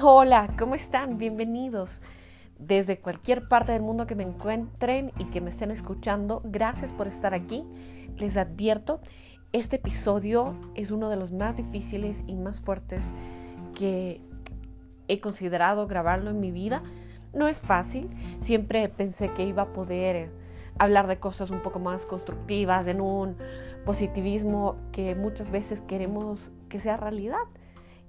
Hola, ¿cómo están? Bienvenidos. Desde cualquier parte del mundo que me encuentren y que me estén escuchando, gracias por estar aquí. Les advierto, este episodio es uno de los más difíciles y más fuertes que he considerado grabarlo en mi vida. No es fácil, siempre pensé que iba a poder hablar de cosas un poco más constructivas, en un positivismo que muchas veces queremos que sea realidad.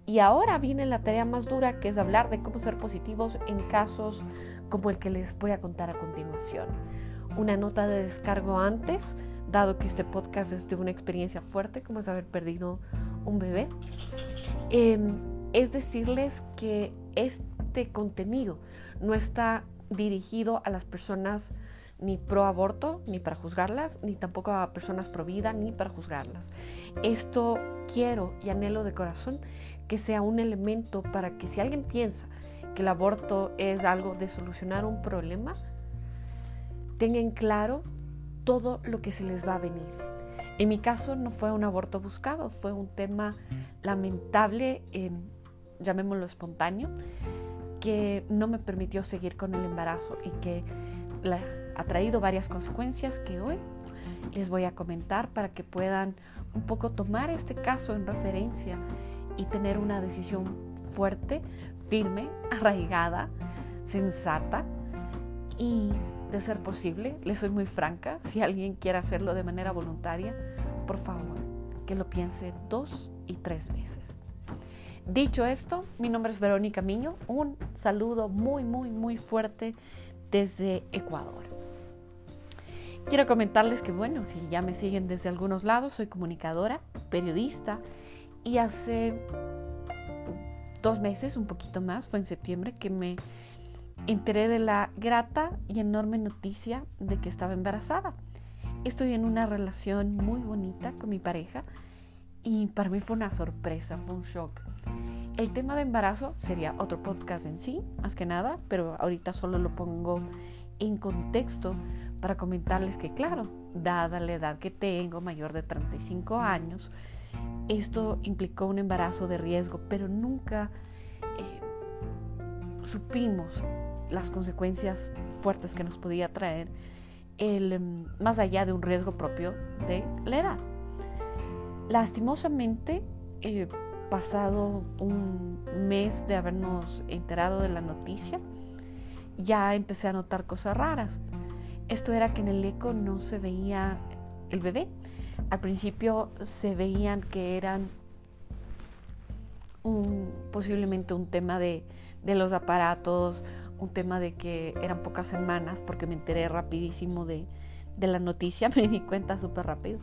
Y ahora viene la tarea más dura, que es hablar de cómo ser positivos en casos como el que les voy a contar a continuación. Una nota de descargo antes, dado que este podcast es de una experiencia fuerte, como es haber perdido un bebé, em, es decirles que este contenido no está dirigido a las personas ni pro aborto, ni para juzgarlas, ni tampoco a personas pro vida, ni para juzgarlas. Esto quiero y anhelo de corazón que sea un elemento para que si alguien piensa que el aborto es algo de solucionar un problema, tengan claro todo lo que se les va a venir. En mi caso no fue un aborto buscado, fue un tema lamentable, llamémoslo espontáneo, que no me permitió seguir con el embarazo y que ha traído varias consecuencias que hoy les voy a comentar para que puedan un poco tomar este caso en referencia y tener una decisión fuerte, firme, arraigada, sensata y de ser posible, les soy muy franca, si alguien quiere hacerlo de manera voluntaria, por favor, que lo piense dos y tres veces. Dicho esto, mi nombre es Verónica Miño, un saludo muy, muy, muy fuerte desde Ecuador. Quiero comentarles que, bueno, si ya me siguen desde algunos lados, soy comunicadora, periodista, y hace dos meses, un poquito más, fue en septiembre, que me enteré de la grata y enorme noticia de que estaba embarazada. Estoy en una relación muy bonita con mi pareja y para mí fue una sorpresa, fue un shock. El tema de embarazo sería otro podcast en sí, más que nada, pero ahorita solo lo pongo en contexto para comentarles que, claro, dada la edad que tengo, mayor de 35 años, esto implicó un embarazo de riesgo, pero nunca eh, supimos las consecuencias fuertes que nos podía traer el, em, más allá de un riesgo propio de la edad. Lastimosamente, eh, pasado un mes de habernos enterado de la noticia, ya empecé a notar cosas raras. Esto era que en el eco no se veía el bebé, al principio se veían que eran posiblemente un tema de, los aparatos, un tema de que eran pocas semanas, porque me enteré rapidísimo de, la noticia, me di cuenta súper rápido.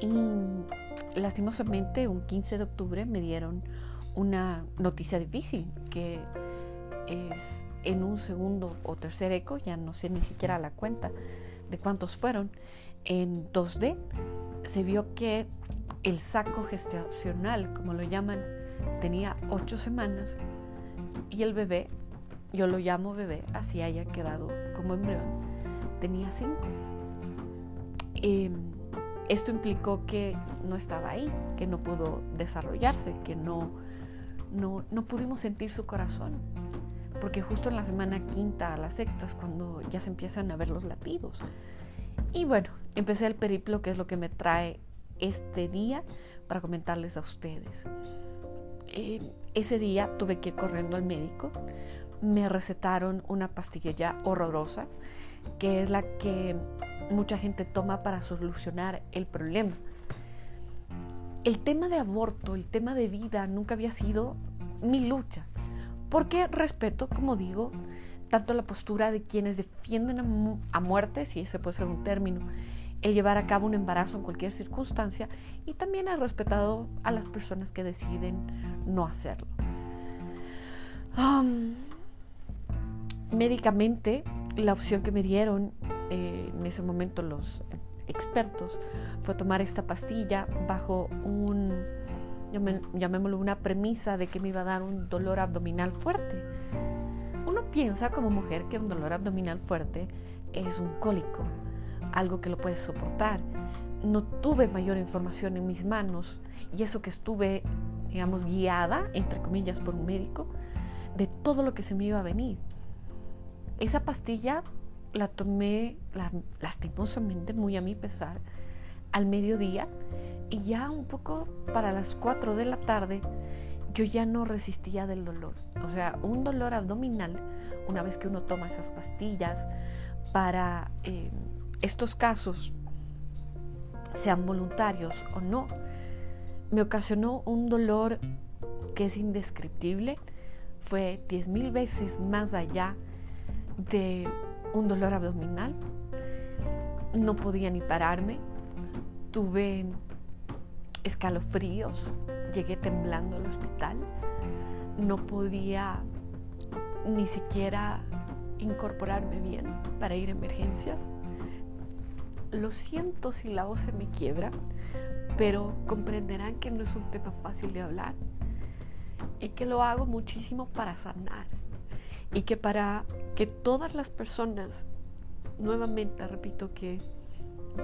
Y lastimosamente, un 15 de octubre me dieron una noticia difícil, que es en un segundo o tercer eco, ya no sé ni siquiera la cuenta de cuántos fueron, en 2D, se vio que el saco gestacional, como lo llaman, tenía ocho semanas y el bebé, yo lo llamo bebé, así haya quedado como embrión, tenía cinco. Em, esto implicó que no estaba ahí, que no pudo desarrollarse, que no, no, no pudimos sentir su corazón, porque justo en la semana quinta a las sextas, cuando ya se empiezan a ver los latidos, y bueno, empecé el periplo, que es lo que me trae este día para comentarles a ustedes. Eh, ese día tuve que ir corriendo al médico. Me recetaron una pastilla horrorosa, que es la que mucha gente toma para solucionar el problema. El tema de aborto, el tema de vida, nunca había sido mi lucha, porque respeto, como digo, tanto la postura de quienes defienden a, muerte, si ese puede ser un término, el llevar a cabo un embarazo en cualquier circunstancia y también he respetado a las personas que deciden no hacerlo. médicamente, la opción que me dieron eh, en ese momento los expertos fue tomar esta pastilla bajo un, llamémoslo, una premisa de que me iba a dar un dolor abdominal fuerte uno piensa como mujer que un dolor abdominal fuerte es un cólico, algo que lo puedes soportar. No tuve mayor información en mis manos y eso que estuve, digamos, guiada, entre comillas, por un médico, de todo lo que se me iba a venir. Esa pastilla la tomé lastimosamente, muy a mi pesar, al mediodía y ya un poco para las 4 de la tarde yo ya no resistía del dolor. O sea, un dolor abdominal, una vez que uno toma esas pastillas, para eh, estos casos, sean voluntarios o no, me ocasionó un dolor que es indescriptible. Fue diez mil veces más allá de un dolor abdominal. No podía ni pararme. Tuve escalofríos. Llegué temblando al hospital. No podía ni siquiera incorporarme bien para ir a emergencias. Lo siento si la voz se me quiebra, pero comprenderán que no es un tema fácil de hablar y que lo hago muchísimo para sanar y que para que todas las personas, nuevamente repito, que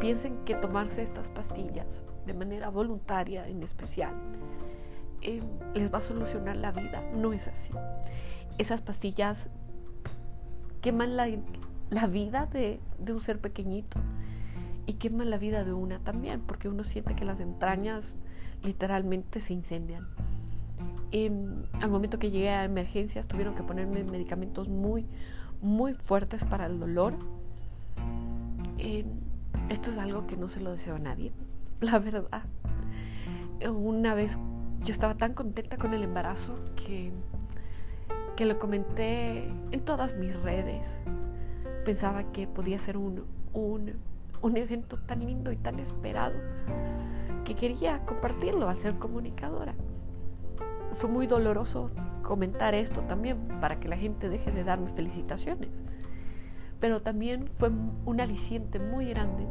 piensen que tomarse estas pastillas de manera voluntaria en especial eh, les va a solucionar la vida. No es así. Esas pastillas queman la, la vida de, de, un ser pequeñito y queman la vida de una también, porque uno siente que las entrañas literalmente se incendian. Em, al momento que llegué a emergencias tuvieron que ponerme medicamentos muy, muy fuertes para el dolor. Em, esto es algo que no se lo deseo a nadie, la verdad. Una vez yo estaba tan contenta con el embarazo que, que lo comenté en todas mis redes. Pensaba que podía ser un, un, un evento tan lindo y tan esperado que quería compartirlo al ser comunicadora. Fue muy doloroso comentar esto también para que la gente deje de darme felicitaciones. Pero también fue un aliciente muy grande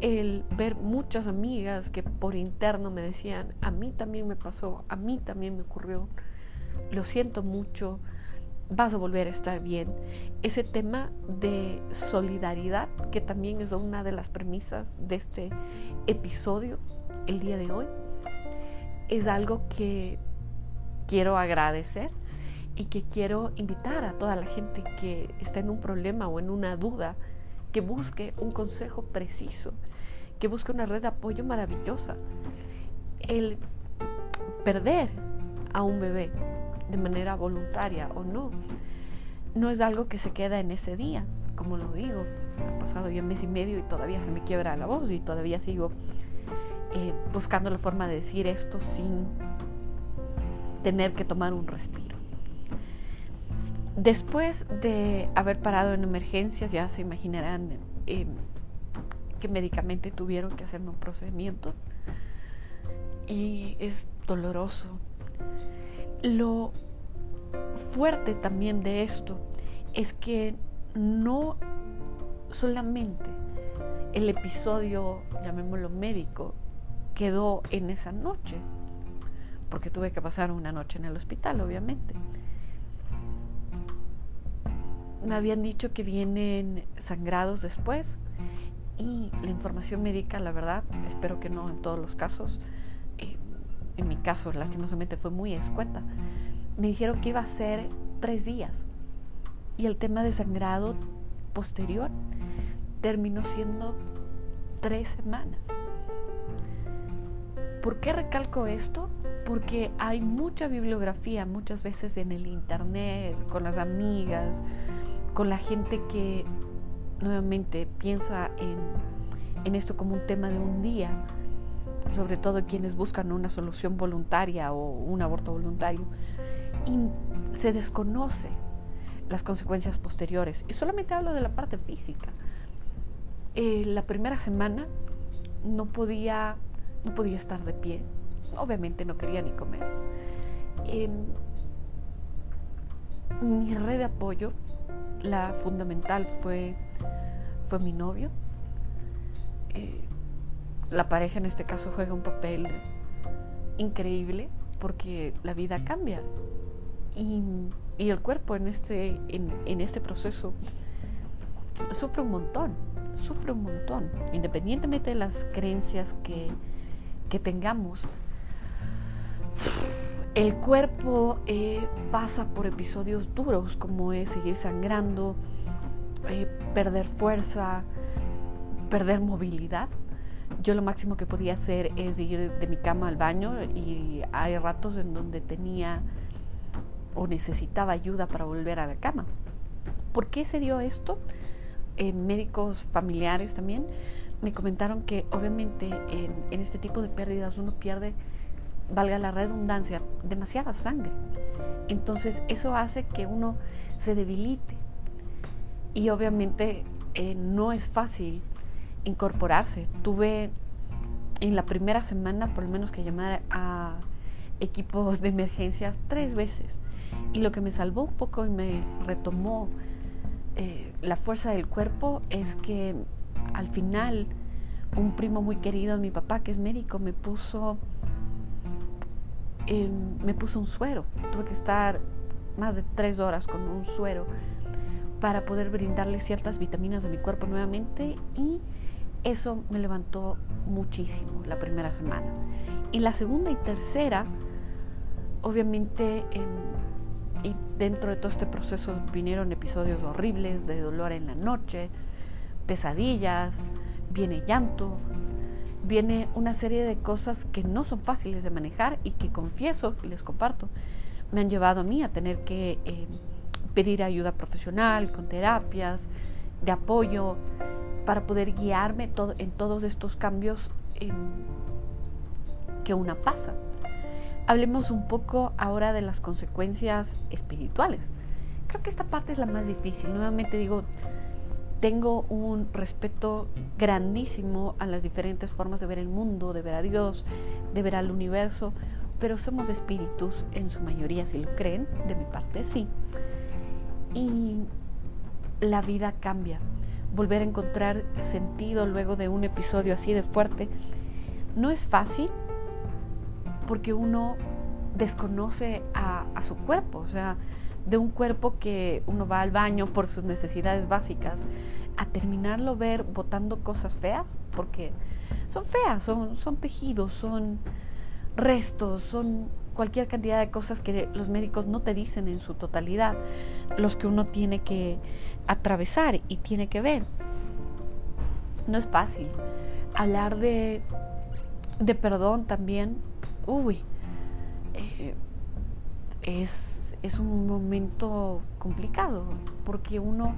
el ver muchas amigas que por interno me decían, a mí también me pasó, a mí también me ocurrió, lo siento mucho, vas a volver a estar bien. Ese tema de solidaridad, que también es una de las premisas de este episodio el día de hoy, es algo que quiero agradecer y que quiero invitar a toda la gente que está en un problema o en una duda, que busque un consejo preciso, que busque una red de apoyo maravillosa. El perder a un bebé de manera voluntaria o no, no es algo que se queda en ese día, como lo digo. Ha pasado ya un mes y medio y todavía se me quiebra la voz y todavía sigo eh, buscando la forma de decir esto sin tener que tomar un respiro. Después de haber parado en emergencias, ya se imaginarán eh, que médicamente tuvieron que hacerme un procedimiento y es doloroso. Lo fuerte también de esto es que no solamente el episodio, llamémoslo médico, quedó en esa noche, porque tuve que pasar una noche en el hospital, obviamente. Me habían dicho que vienen sangrados después y la información médica, la verdad, espero que no en todos los casos, eh, en mi caso lastimosamente fue muy escueta, me dijeron que iba a ser tres días y el tema de sangrado posterior terminó siendo tres semanas. ¿Por qué recalco esto? porque hay mucha bibliografía muchas veces en el internet, con las amigas, con la gente que nuevamente piensa en, en esto como un tema de un día, sobre todo quienes buscan una solución voluntaria o un aborto voluntario, y se desconoce las consecuencias posteriores. Y solamente hablo de la parte física. Eh, la primera semana no podía, no podía estar de pie, obviamente no quería ni comer. Em, mi red de apoyo, la fundamental fue, fue mi novio. Eh, la pareja en este caso juega un papel increíble porque la vida cambia y, el cuerpo en este, en este proceso sufre un montón, sufre un montón, independientemente de las creencias que, que tengamos El cuerpo eh, pasa por episodios duros como es seguir sangrando, eh, perder fuerza, perder movilidad. Yo lo máximo que podía hacer es ir de mi cama al baño y hay ratos en donde tenía o necesitaba ayuda para volver a la cama. ¿Por qué se dio esto? Eh, médicos familiares también me comentaron que obviamente en, en este tipo de pérdidas uno pierde valga la redundancia, demasiada sangre. Entonces eso hace que uno se debilite. Y obviamente eh, no es fácil incorporarse. Tuve en la primera semana por lo menos que llamar a equipos de emergencias tres veces. Y lo que me salvó un poco y me retomó eh, la fuerza del cuerpo es que al final un primo muy querido de mi papá, que es médico, me puso Em, me puso un suero. Tuve que estar más de tres horas con un suero para poder brindarle ciertas vitaminas a mi cuerpo nuevamente y eso me levantó muchísimo la primera semana. Y la segunda y tercera, obviamente, y dentro de todo este proceso vinieron episodios horribles de dolor en la noche, pesadillas, viene llanto, viene una serie de cosas que no son fáciles de manejar y que confieso y les comparto, me han llevado a mí a tener que eh, pedir ayuda profesional, con terapias, de apoyo, para poder guiarme todo, en todos estos cambios em, que una pasa. Hablemos un poco ahora de las consecuencias espirituales. Creo que esta parte es la más difícil. Nuevamente digo, tengo un respeto grandísimo a las diferentes formas de ver el mundo, de ver a Dios, de ver al universo, pero somos espíritus en su mayoría, si lo creen, de mi parte sí. Y la vida cambia. Volver a encontrar sentido luego de un episodio así de fuerte no es fácil porque uno desconoce a, su cuerpo, o sea, de un cuerpo que uno va al baño por sus necesidades básicas, a terminarlo ver botando cosas feas, porque son feas, son, son tejidos, son restos, son cualquier cantidad de cosas que los médicos no te dicen en su totalidad, los que uno tiene que atravesar y tiene que ver. No es fácil. Hablar de, de perdón también, uy, eh, es es un momento complicado porque uno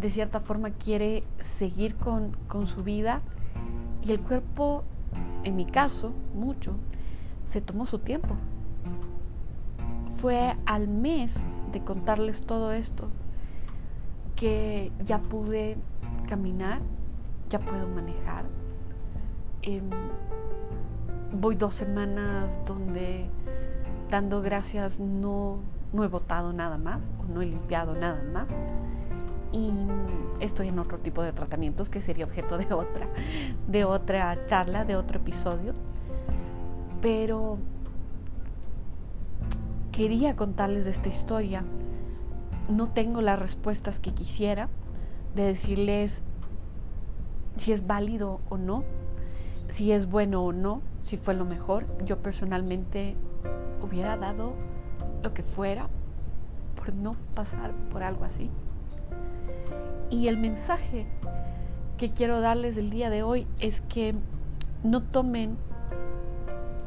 de cierta forma quiere seguir con, con, su vida y el cuerpo, en mi caso, mucho, se tomó su tiempo. Fue al mes de contarles todo esto que ya pude caminar, ya puedo manejar. Em, voy dos semanas donde dando gracias no, no he votado nada más o no he limpiado nada más y estoy en otro tipo de tratamientos que sería objeto de otra de otra charla, de otro episodio. Pero quería contarles esta historia. No tengo las respuestas que quisiera de decirles si es válido o no, si es bueno o no, si fue lo mejor. Yo personalmente hubiera dado lo que fuera por no pasar por algo así. Y el mensaje que quiero darles el día de hoy es que no tomen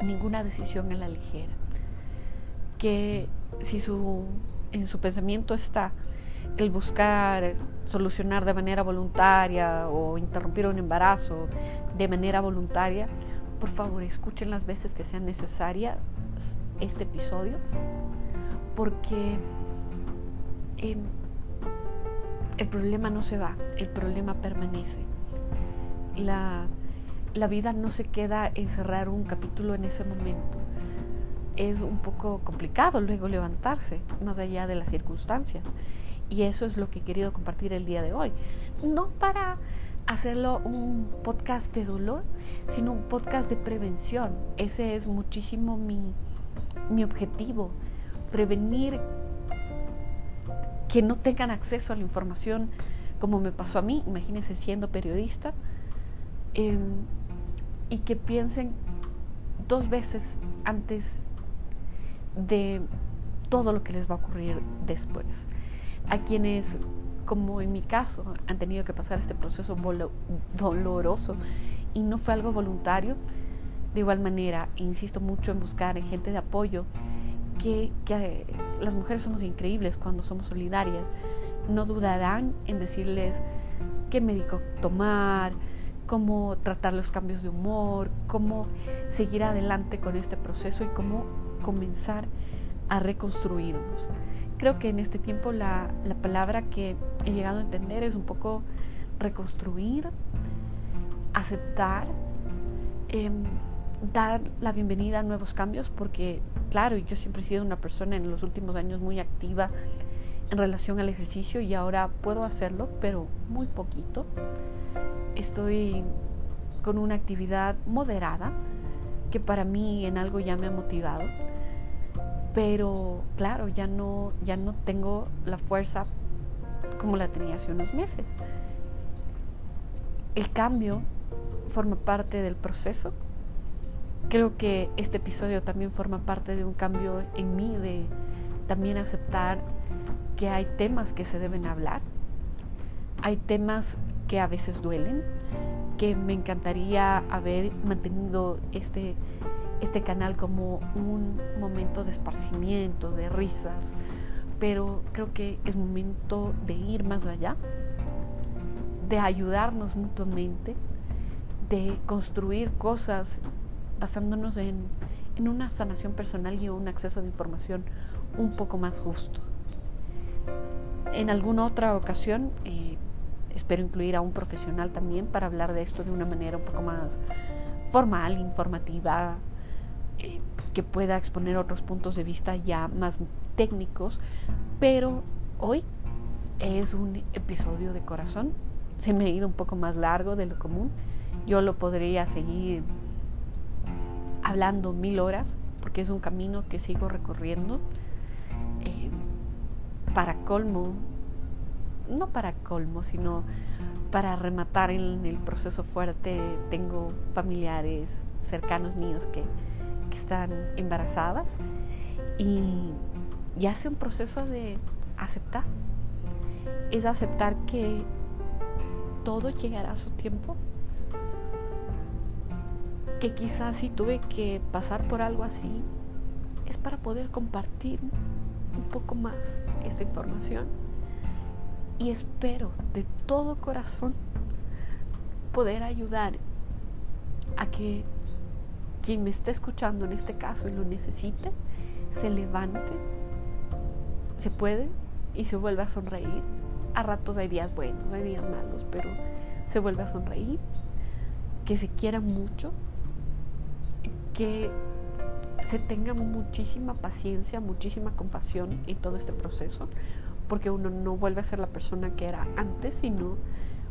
ninguna decisión en la ligera. Que si su, en su pensamiento está el buscar solucionar de manera voluntaria o interrumpir un embarazo de manera voluntaria, por favor escuchen las veces que sean necesarias este episodio porque em, el problema no se va, el problema permanece. La, la vida no se queda en cerrar un capítulo en ese momento. Es un poco complicado luego levantarse, más allá de las circunstancias. Y eso es lo que he querido compartir el día de hoy. No para hacerlo un podcast de dolor, sino un podcast de prevención. Ese es muchísimo mi, mi objetivo, prevenir que no tengan acceso a la información como me pasó a mí, imagínense siendo periodista, em, y que piensen dos veces antes de todo lo que les va a ocurrir después. A quienes, como en mi caso, han tenido que pasar este proceso doloroso y no fue algo voluntario, de igual manera, insisto mucho en buscar en gente de apoyo, que, que eh, las mujeres somos increíbles cuando somos solidarias. No dudarán en decirles qué médico tomar, cómo tratar los cambios de humor, cómo seguir adelante con este proceso y cómo comenzar a reconstruirnos. Creo que en este tiempo la, la palabra que he llegado a entender es un poco reconstruir, aceptar, em, dar la bienvenida a nuevos cambios, porque claro, yo siempre he sido una persona en los últimos años muy activa en relación al ejercicio y ahora puedo hacerlo, pero muy poquito. Estoy con una actividad moderada que para mí en algo ya me ha motivado, pero claro, ya no ya no tengo la fuerza como la tenía hace unos meses. El cambio forma parte del proceso. Creo que este episodio también forma parte de un cambio en mí, de también aceptar que hay temas que se deben hablar, hay temas que a veces duelen, que me encantaría haber mantenido este, este canal como un momento de esparcimiento, de risas, pero creo que es momento de ir más allá, de ayudarnos mutuamente, de construir cosas basándonos en, en una sanación personal y un acceso de información un poco más justo. En alguna otra ocasión eh, espero incluir a un profesional también para hablar de esto de una manera un poco más formal, informativa, eh, que pueda exponer otros puntos de vista ya más técnicos, pero hoy es un episodio de corazón. Se me ha ido un poco más largo de lo común. Yo lo podría seguir hablando mil horas porque es un camino que sigo recorriendo. Eh, para colmo, no para colmo, sino para rematar en el proceso fuerte, tengo familiares cercanos míos que, están embarazadas y, y hace un proceso de aceptar. Es aceptar que todo llegará a su tiempo. Que quizás si tuve que pasar por algo así, es para poder compartir un poco más esta información y espero de todo corazón poder ayudar a que quien me esté escuchando en este caso y lo necesite, se levante, se puede y se vuelve a sonreír. A ratos hay días buenos, hay días malos, pero se vuelve a sonreír, que se quiera mucho, que se tenga muchísima paciencia, muchísima compasión en todo este proceso, porque uno no vuelve a ser la persona que era antes, sino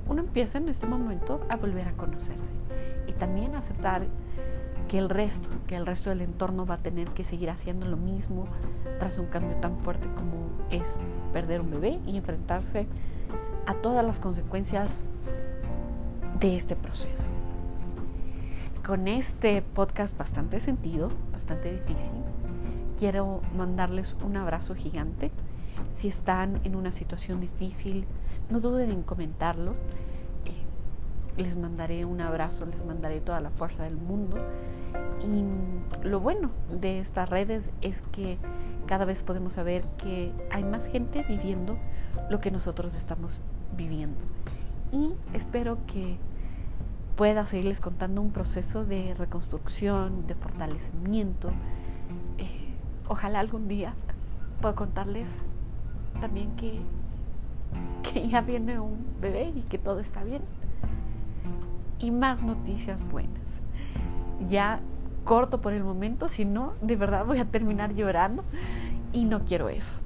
uno empieza en este momento a volver a conocerse y también aceptar que el resto, que el resto del entorno va a tener que seguir haciendo lo mismo tras un cambio tan fuerte como es perder un bebé y enfrentarse a todas las consecuencias de este proceso. Con este podcast bastante sentido, bastante difícil, quiero mandarles un abrazo gigante si están en una situación difícil, no duden en comentarlo. Eh, les mandaré un abrazo, les mandaré toda la fuerza del mundo. Y lo bueno de estas redes es que cada vez podemos saber que hay más gente viviendo lo que nosotros estamos viviendo. Y espero que pueda seguirles contando un proceso de reconstrucción, de fortalecimiento. Eh, ojalá algún día pueda contarles también que, que ya viene un bebé y que todo está bien. Y más noticias buenas. Ya corto por el momento, si no, de verdad voy a terminar llorando y no quiero eso.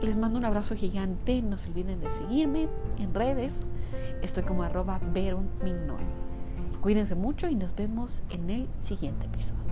Les mando un abrazo gigante, no se olviden de seguirme en redes. Estoy como arroba Cuídense mucho y nos vemos en el siguiente episodio.